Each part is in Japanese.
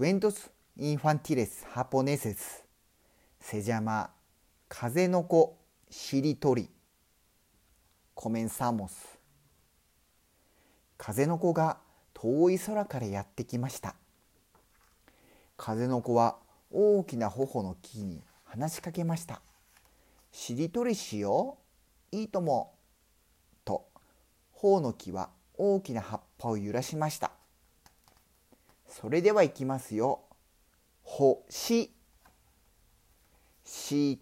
cuentos infantiles japoneses. Se llama 風の子しりとり comenzamos. 風の子が遠い空からやってきました風の子は大きな頬の木に話しかけましたしりとりしよういいともと頬の木は大きな葉っぱを揺らしましたそれでは行きますよ。星、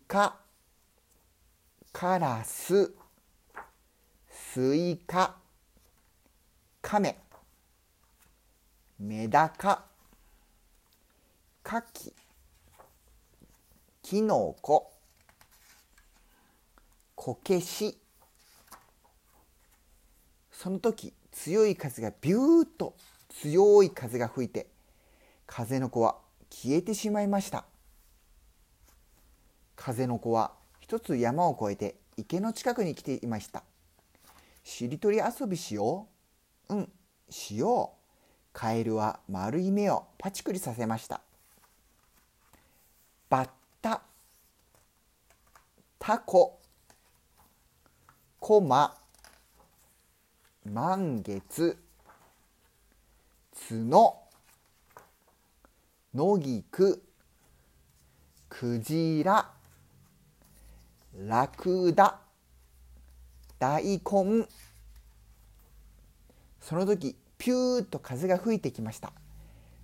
鹿、カラス、スイカ、カメ、メダカ、カキ、キノコ、こけし。その時強い風がビューッと強い風が吹いて風の子は消えてしまいました。風の子は一つ山を越えて池の近くに来ていました。しりとり遊びしよう。うんしよう。カエルは丸い目をパチクリさせました。バッタ。タコ。コマ。満月。角野菊クジララクダ大根。その時ピューッと風が吹いてきました。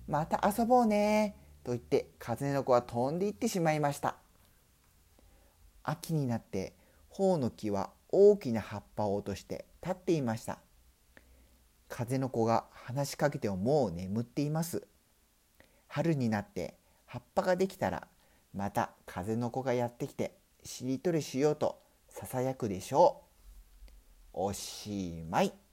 また遊ぼうねと言って風の子は飛んでいってしまいました。秋になって頬の木は大きな葉っぱを落として立っていました。風の子が話しかけてももう眠っています。春になって葉っぱができたらまた風の子がやってきてしりとりしようとささやくでしょう。おしまい。